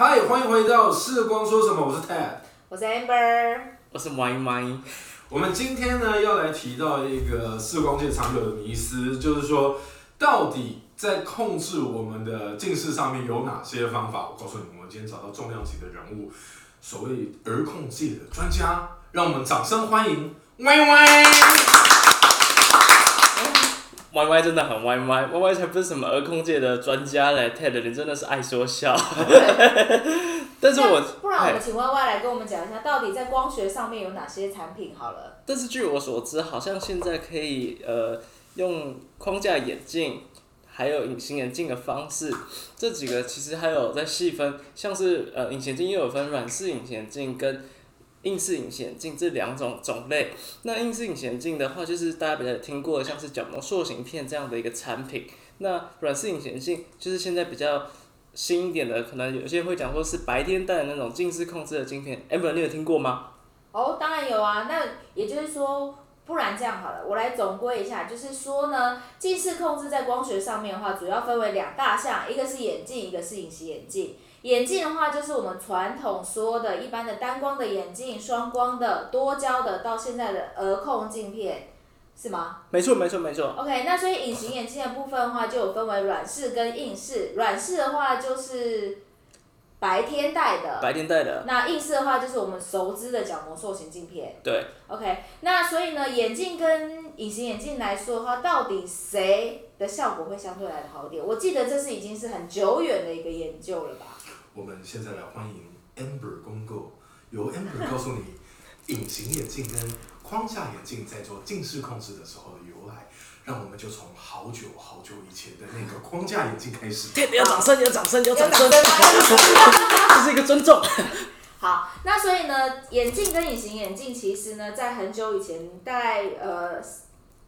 嗨，欢迎回到视光说什么？我是 Ted。我是 Amber，我是 Y Y，我们今天呢要来提到一个视光界常有的迷思，就是说到底在控制我们的近视上面有哪些方法？我告诉你们，我们今天找到重量级的人物，所谓儿控界的专家，让我们掌声欢迎 Y Y。Y Y 真的很 Y Y，Y Y 才不是什么儿控界的专家嘞，Ted 你真的是爱说笑。但是我不然我们请 Y Y 来跟我们讲一下，到底在光学上面有哪些产品好了？但是据我所知，好像现在可以呃用框架眼镜，还有隐形眼镜的方式，这几个其实还有在细分，像是呃隐形眼镜又有分软式隐形眼镜跟硬式隐形眼镜这两种种类。那硬式隐形眼镜的话，就是大家比较有听过的，像是角膜塑形片这样的一个产品。那软式隐形眼镜就是现在比较新一点的，可能有些人会讲说是白天戴的那种近视控制的镜片。Amber，你有听过吗？哦，当然有啊。那也就是说，不然这样好了，我来总归一下，就是说呢，近视控制在光学上面的话，主要分为两大项，一个是眼镜，一个是隐形眼镜。眼镜的话，就是我们传统说的一般的单光的眼镜、双光的、多焦的，到现在的额控镜片，是吗？没错，没错，没错。OK，那所以隐形眼镜的部分的话，就有分为软式跟硬式。软式的话就是白天戴的，白天戴的，那硬式的话就是我们熟知的角膜塑形镜片。对。OK，那所以呢，眼镜跟隐形眼镜来说的话，到底谁的效果会相对来的好一点？我记得这是已经是很久远的一个研究了吧？我们现在来欢迎 Amber 公购，由 Amber 告诉你隐形眼镜跟框架眼镜在做近视控制的时候的由来。让我们就从好久好久以前的那个框架眼镜开始。有掌声，有掌声，有掌声，有掌声这是一个尊重。好，那所以呢，眼镜跟隐形眼镜其实呢，在很久以前，大概呃，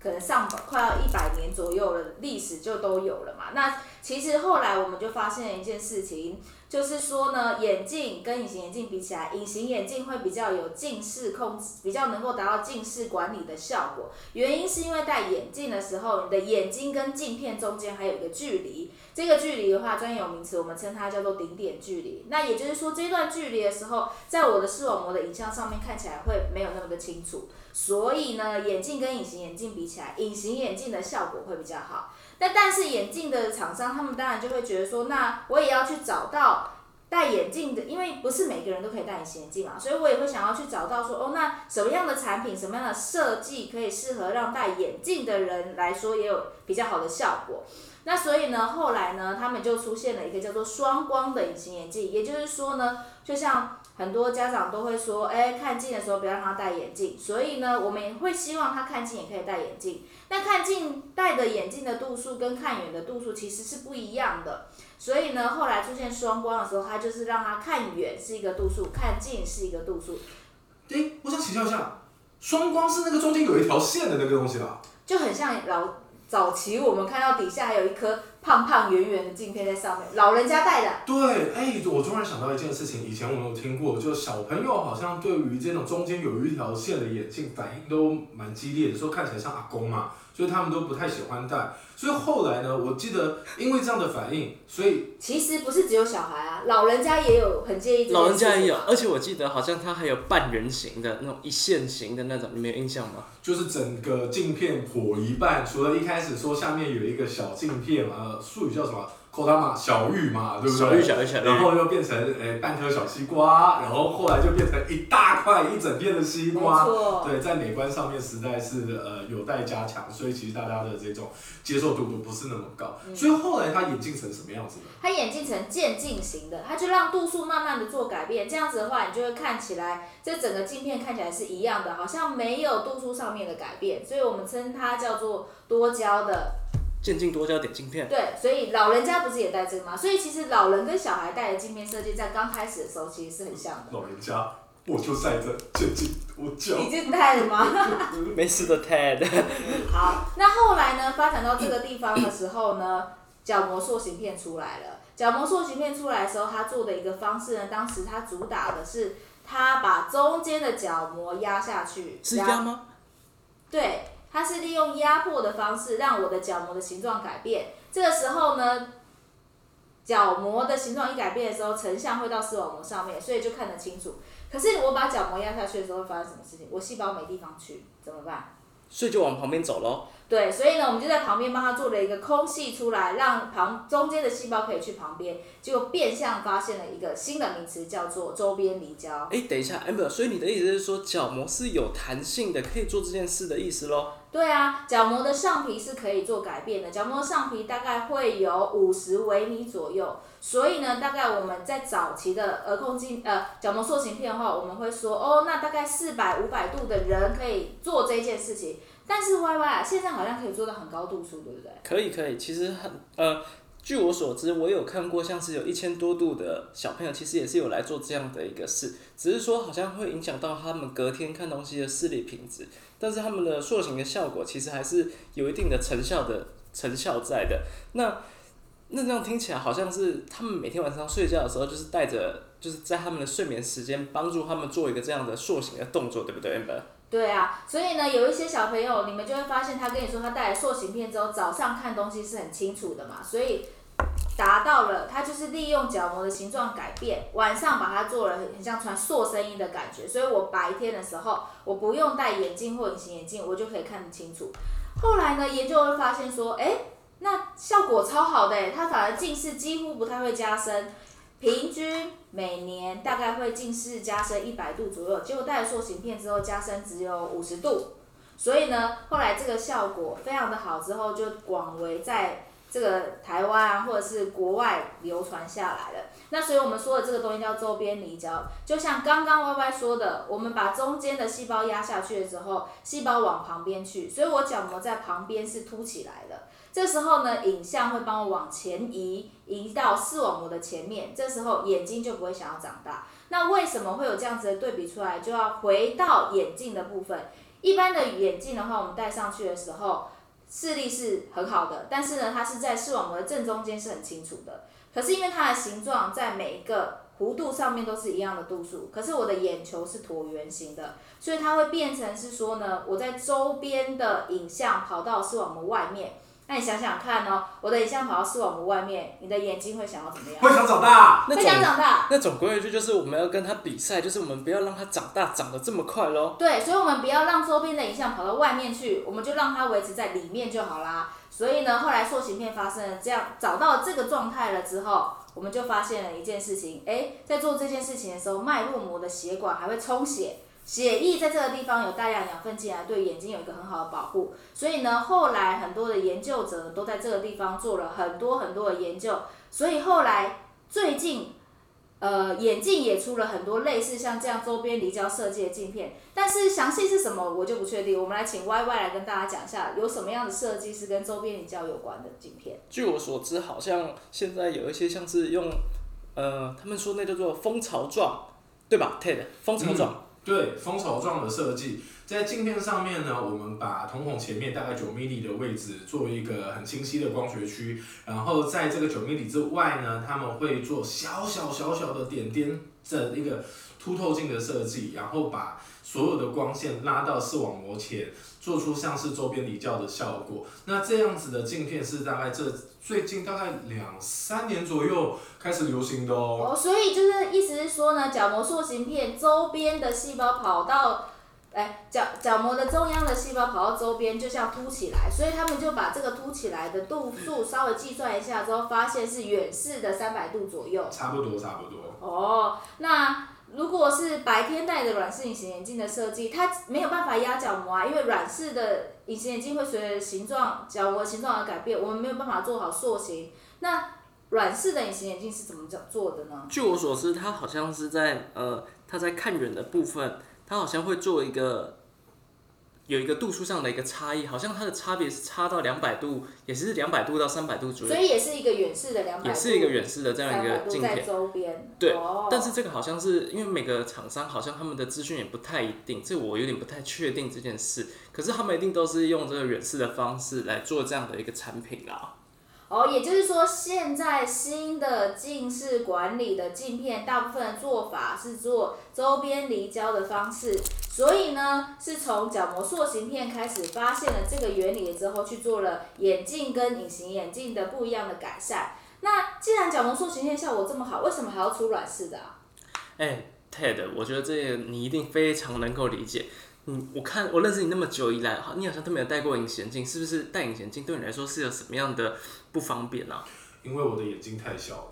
可能上百快要一百年左右的历史就都有了嘛。那其实后来我们就发现了一件事情，就是说呢，眼镜跟隐形眼镜比起来，隐形眼镜会比较有近视控制，比较能够达到近视管理的效果。原因是因为戴眼镜的时候，你的眼睛跟镜片中间还有一个距离，这个距离的话，专业有名词，我们称它叫做顶点距离。那也就是说，这段距离的时候，在我的视网膜的影像上面看起来会没有那么的清楚。所以呢，眼镜跟隐形眼镜比起来，隐形眼镜的效果会比较好。那但是眼镜的厂商，他们当然就会觉得说，那我也要去找到戴眼镜的，因为不是每个人都可以戴隐形眼镜嘛，所以我也会想要去找到说，哦，那什么样的产品，什么样的设计可以适合让戴眼镜的人来说也有比较好的效果。那所以呢，后来呢，他们就出现了一个叫做双光的隐形眼镜，也就是说呢，就像很多家长都会说，哎，看近的时候不要让他戴眼镜，所以呢，我们也会希望他看近也可以戴眼镜。那看近戴的眼镜的度数跟看远的度数其实是不一样的，所以呢，后来出现双光的时候，它就是让他看远是一个度数，看近是一个度数，诶，我想请教一下，双光是那个中间有一条线的那个东西吧？就很像老早期我们看到底下还有一颗胖胖圆圆的镜片在上面，老人家戴的。对，哎，我突然想到一件事情，以前我们有听过，就小朋友好像对于这种中间有一条线的眼镜反应都蛮激烈的，说看起来像阿公嘛，所以他们都不太喜欢戴。所以后来呢，我记得因为这样的反应，所以其实不是只有小孩啊，老人家也有很介意老人家也有而且我记得好像他还有半人形的那种一线型的那种，你们有印象吗？就是整个镜片破一半，除了一开始说下面有一个小镜片，呃，术语叫什么？口达嘛，小玉嘛，对不对？小玉小玉小玉然后又变成诶、半颗小西瓜，然后后来就变成一大块一整片的西没瓜。错。对，在美观上面实在是呃有待加强，所以其实大家的这种接受度都不是那么高。嗯所以后来他眼镜成什么样子呢？它眼镜成渐进型的，他就让度数慢慢的做改变，这样子的话，你就会看起来这整个镜片看起来是一样的，好像没有度数上面的改变，所以我们称它叫做多焦的。渐进多焦点镜片。对，所以老人家不是也戴这个吗？所以其实老人跟小孩戴的镜片设计在刚开始的时候其实是很像的。老人家，我就戴着渐进多焦。已经戴了吗？没事的 Ted。好，那后来呢，发展到这个地方的时候呢，角膜塑形片出来了。角膜塑形片出来的时候，他做的一个方式呢，当时他主打的是，他把中间的角膜压下去，是压吗？对，它是利用压迫的方式让我的角膜的形状改变。这个时候呢，角膜的形状一改变的时候，成像会到视网膜上面，所以就看得清楚。可是我把角膜压下去的时候，会发生什么事情？我细胞没地方去，怎么办？所以就往旁边走喽。对，所以呢，我们就在旁边帮他做了一个空隙出来，让旁中间的细胞可以去旁边，结果变相发现了一个新的名词，叫做周边离焦。哎，等一下，amber，所以你的意思是说角膜是有弹性的，可以做这件事的意思喽？对啊，角膜的上皮是可以做改变的，角膜上皮大概会有五十微米左右，所以呢，大概我们在早期的儿控镜呃角膜塑形片的话，我们会说哦，那大概四百五百度的人可以做这件事情。但是 Y Y 啊，现在好像可以做到很高度数，对不对？可以可以，其实很呃，据我所知，我有看过像是有一千多度的小朋友，其实也是有来做这样的一个事，只是说好像会影响到他们隔天看东西的视力品质，但是他们的塑形的效果其实还是有一定的成效的成效在的。那那这样听起来好像是他们每天晚上睡觉的时候，就是带着，就是在他们的睡眠时间帮助他们做一个这样的塑形的动作，对不对，amber？对啊，所以呢，有一些小朋友，你们就会发现他跟你说他带来塑形片之后，早上看东西是很清楚的嘛，所以达到了它就是利用角膜的形状改变，晚上把它做了很像穿塑身衣的感觉，所以我白天的时候我不用戴眼镜或隐形眼镜，我就可以看得清楚。后来呢，研究会发现说，哎，那效果超好的，它反而近视几乎不太会加深。平均每年大概会近视加深一百度左右，结果戴了塑形片之后加深只有五十度，所以呢，后来这个效果非常的好，之后就广为在这个台湾啊或者是国外流传下来的。那所以我们说的这个东西叫周边离焦，就像刚刚 Y Y 说的，我们把中间的细胞压下去的时候，细胞往旁边去，所以我角膜在旁边是凸起来的。这时候呢，影像会帮我往前移，移到视网膜的前面。这时候眼睛就不会想要长大。那为什么会有这样子的对比出来？就要回到眼镜的部分。一般的眼镜的话，我们戴上去的时候，视力是很好的，但是呢，它是在视网膜的正中间是很清楚的。可是因为它的形状在每一个弧度上面都是一样的度数，可是我的眼球是椭圆形的，所以它会变成是说呢，我在周边的影像跑到视网膜外面。那你想想看哦，我的影像跑到视网膜外面，你的眼睛会想要怎么样？会想长大。会想长大。那总归一句就是我们要跟他比赛，就是我们不要让他长大长得这么快喽。对，所以我们不要让周边的影像跑到外面去，我们就让它维持在里面就好啦。所以呢，后来塑形片发生了这样找到这个状态了之后，我们就发现了一件事情，哎，在做这件事情的时候，脉络膜的血管还会充血。血液在这个地方有大量养分进来，对眼睛有一个很好的保护。所以呢，后来很多的研究者都在这个地方做了很多很多的研究。所以后来最近，呃，眼镜也出了很多类似像这样周边离焦设计的镜片。但是详细是什么，我就不确定。我们来请 Y Y 来跟大家讲一下，有什么样的设计是跟周边离焦有关的镜片。据我所知，好像现在有一些像是用，呃，他们说那叫做蜂巢状，对吧？Ted，蜂巢状。对蜂巢状的设计，在镜片上面呢，我们把瞳孔前面大概九 m 米的位置做一个很清晰的光学区，然后在这个九 m 米之外呢，他们会做小小小小的点点的一个凸透镜的设计，然后把所有的光线拉到视网膜前，做出像是周边离焦的效果。那这样子的镜片是大概这最近大概两三年左右。开始流行的哦，哦，所以就是意思是说呢，角膜塑形片周边的细胞跑到，哎，角角膜的中央的细胞跑到周边，就像凸起来，所以他们就把这个凸起来的度数稍微计算一下之后，发现是远视的三百度左右。差不多，差不多。哦，那如果是白天戴的软式隐形眼镜的设计，它没有办法压角膜啊，因为软式的隐形眼镜会随着形状角膜形状而改变，我们没有办法做好塑形。那软式的隐形眼镜是怎么做的呢？据我所知，它好像是在呃，它在看远的部分，它好像会做一个有一个度数上的一个差异，好像它的差别是差到两百度，也是两百度到三百度左右。所以也是一个远视的两百度，也是一个远视的这样一个镜片。在周边。对，但是这个好像是因为每个厂商好像他们的资讯也不太一定，这我有点不太确定这件事。可是他们一定都是用这个远视的方式来做这样的一个产品啦。哦，也就是说，现在新的近视管理的镜片，大部分的做法是做周边离焦的方式，所以呢，是从角膜塑形片开始发现了这个原理之后，去做了眼镜跟隐形眼镜的不一样的改善。那既然角膜塑形片效果这么好，为什么还要出软式的啊？哎、t e d 我觉得这个你一定非常能够理解。嗯，我看我认识你那么久以来，好，你好像都没有戴过隐形眼镜，是不是戴隐形眼镜对你来说是有什么样的不方便啊？因为我的眼睛太小了。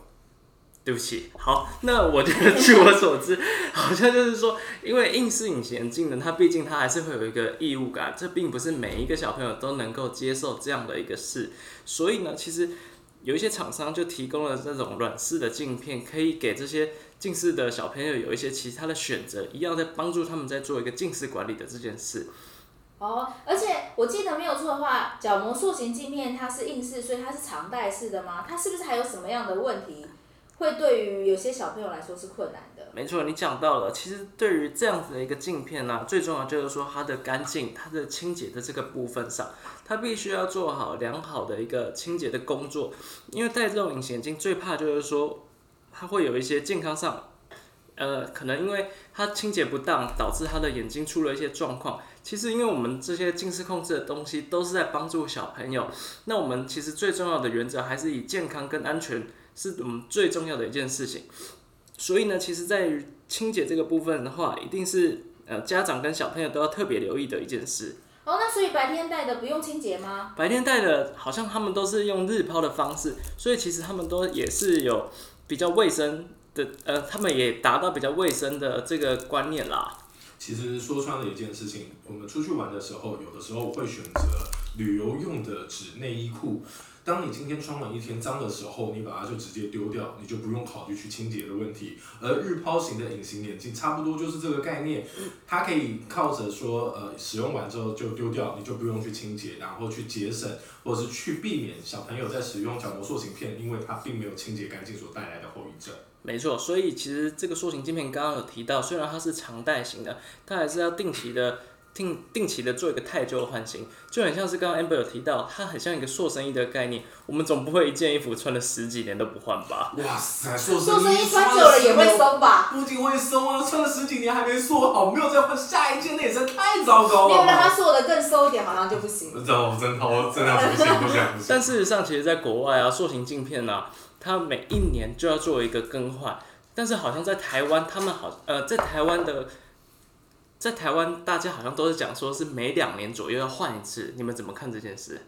对不起，好，那我觉得 据我所知，好像就是说，因为硬式隐形眼镜呢，它毕竟它还是会有一个异物感，这并不是每一个小朋友都能够接受这样的一个事，所以呢，其实有一些厂商就提供了这种软式的镜片，可以给这些近视的小朋友有一些其他的选择，一样在帮助他们在做一个近视管理的这件事。哦，而且我记得没有错的话，角膜塑形镜片它是硬式，所以它是常戴式的吗？它是不是还有什么样的问题，会对于有些小朋友来说是困难？没错，你讲到了。其实对于这样子的一个镜片呢、最重要就是说它的干净、它的清洁的这个部分上，它必须要做好良好的一个清洁的工作。因为戴这种隐形眼镜最怕就是说，它会有一些健康上，呃，可能因为它清洁不当，导致他的眼睛出了一些状况。其实，因为我们这些近视控制的东西都是在帮助小朋友，那我们其实最重要的原则还是以健康跟安全是我们最重要的一件事情。所以呢，其实在于清洁这个部分的话，一定是呃家长跟小朋友都要特别留意的一件事。哦，那所以白天戴的不用清洁吗？白天戴的，好像他们都是用日抛的方式，所以其实他们都也是有比较卫生的，呃，他们也达到比较卫生的这个观念啦。其实说穿了一件事情，我们出去玩的时候，有的时候会选择旅游用的纸内衣裤。当你今天穿完一天脏的时候，你把它就直接丢掉，你就不用考虑去清洁的问题。而日抛型的隐形眼镜差不多就是这个概念，它可以靠着说呃使用完之后就丢掉，你就不用去清洁，然后去节省或者是去避免小朋友在使用角膜塑形片，因为它并没有清洁干净所带来的后遗症。没错，所以其实这个塑形镜片刚刚有提到，虽然它是常戴型的，它还是要定期的定定期的做一个太旧换新，就很像是刚刚 Amber 有提到，它很像一个塑身衣的概念。我们总不会一件衣服穿了十几年都不换吧？哇塞，塑塑身衣衣穿久了也会松。吧？不仅会松啊，穿了十几年还没塑好，没有再换下一件，那也真的太糟糕了没有让它吧。塑的更收一点，好像就不行。哦，真好，真的不行，不行，不行。但事实上，其实在国外啊，塑形镜片呢、它每一年就要做一个更换。但是好像在台湾，他们好呃，在台湾的，在台湾大家好像都是讲说是每两年左右要换一次。你们怎么看这件事？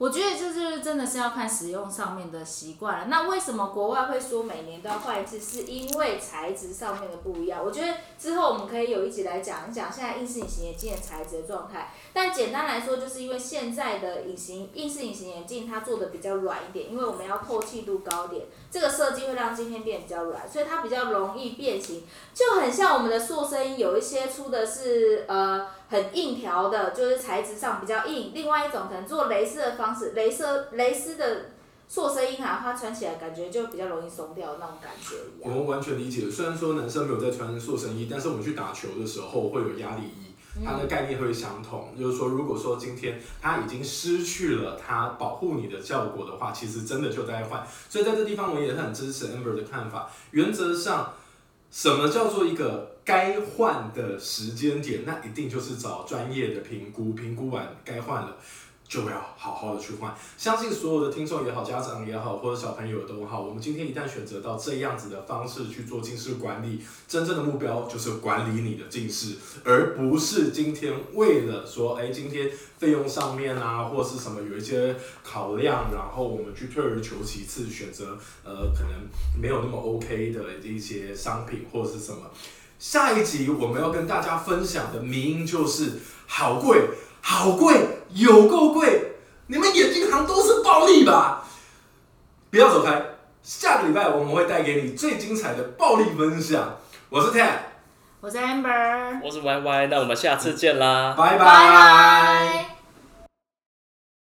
我觉得这就是真的是要看使用上面的习惯了。那为什么国外会说每年都要换一次？是因为材质上面的不一样。我觉得之后我们可以有一集来讲一讲现在硬式隐形眼镜的材质的状态。但简单来说，就是因为现在的隐形硬式隐形眼镜它做的比较软一点，因为我们要透气度高点，这个设计会让镜片变比较软，所以它比较容易变形，就很像我们的塑身衣，有一些出的是呃很硬条的，就是材质上比较硬；另外一种可能做蕾丝的方式，蕾丝蕾丝的塑身衣哈，它穿起来感觉就比较容易松掉那种感觉一样。我们完全理解，虽然说男生没有在穿塑身衣，但是我们去打球的时候会有压力衣，它的概念会相同。就是说，如果说今天它已经失去了它保护你的效果的话，其实真的就在换。所以在这地方，我也很支持 Amber 的看法。原则上，什么叫做一个该换的时间点？那一定就是找专业的评估，评估完该换了。就要好好的去换，相信所有的听众也好，家长也好，或者小朋友都好，我们今天一旦选择到这样子的方式去做近视管理，真正的目标就是管理你的近视，而不是今天为了说，哎，今天费用上面啊，或是什么有一些考量，然后我们去退而求其次，选择呃可能没有那么 OK 的一些商品或者是什么。下一集我们要跟大家分享的迷因就是好贵，好贵，有够贵！你们眼镜行都是暴利吧？不要走开，下个礼拜我们会带给你最精彩的暴力分享。我是 Ted，我是 Amber，我是 Y Y，那我们下次见啦。拜拜拜。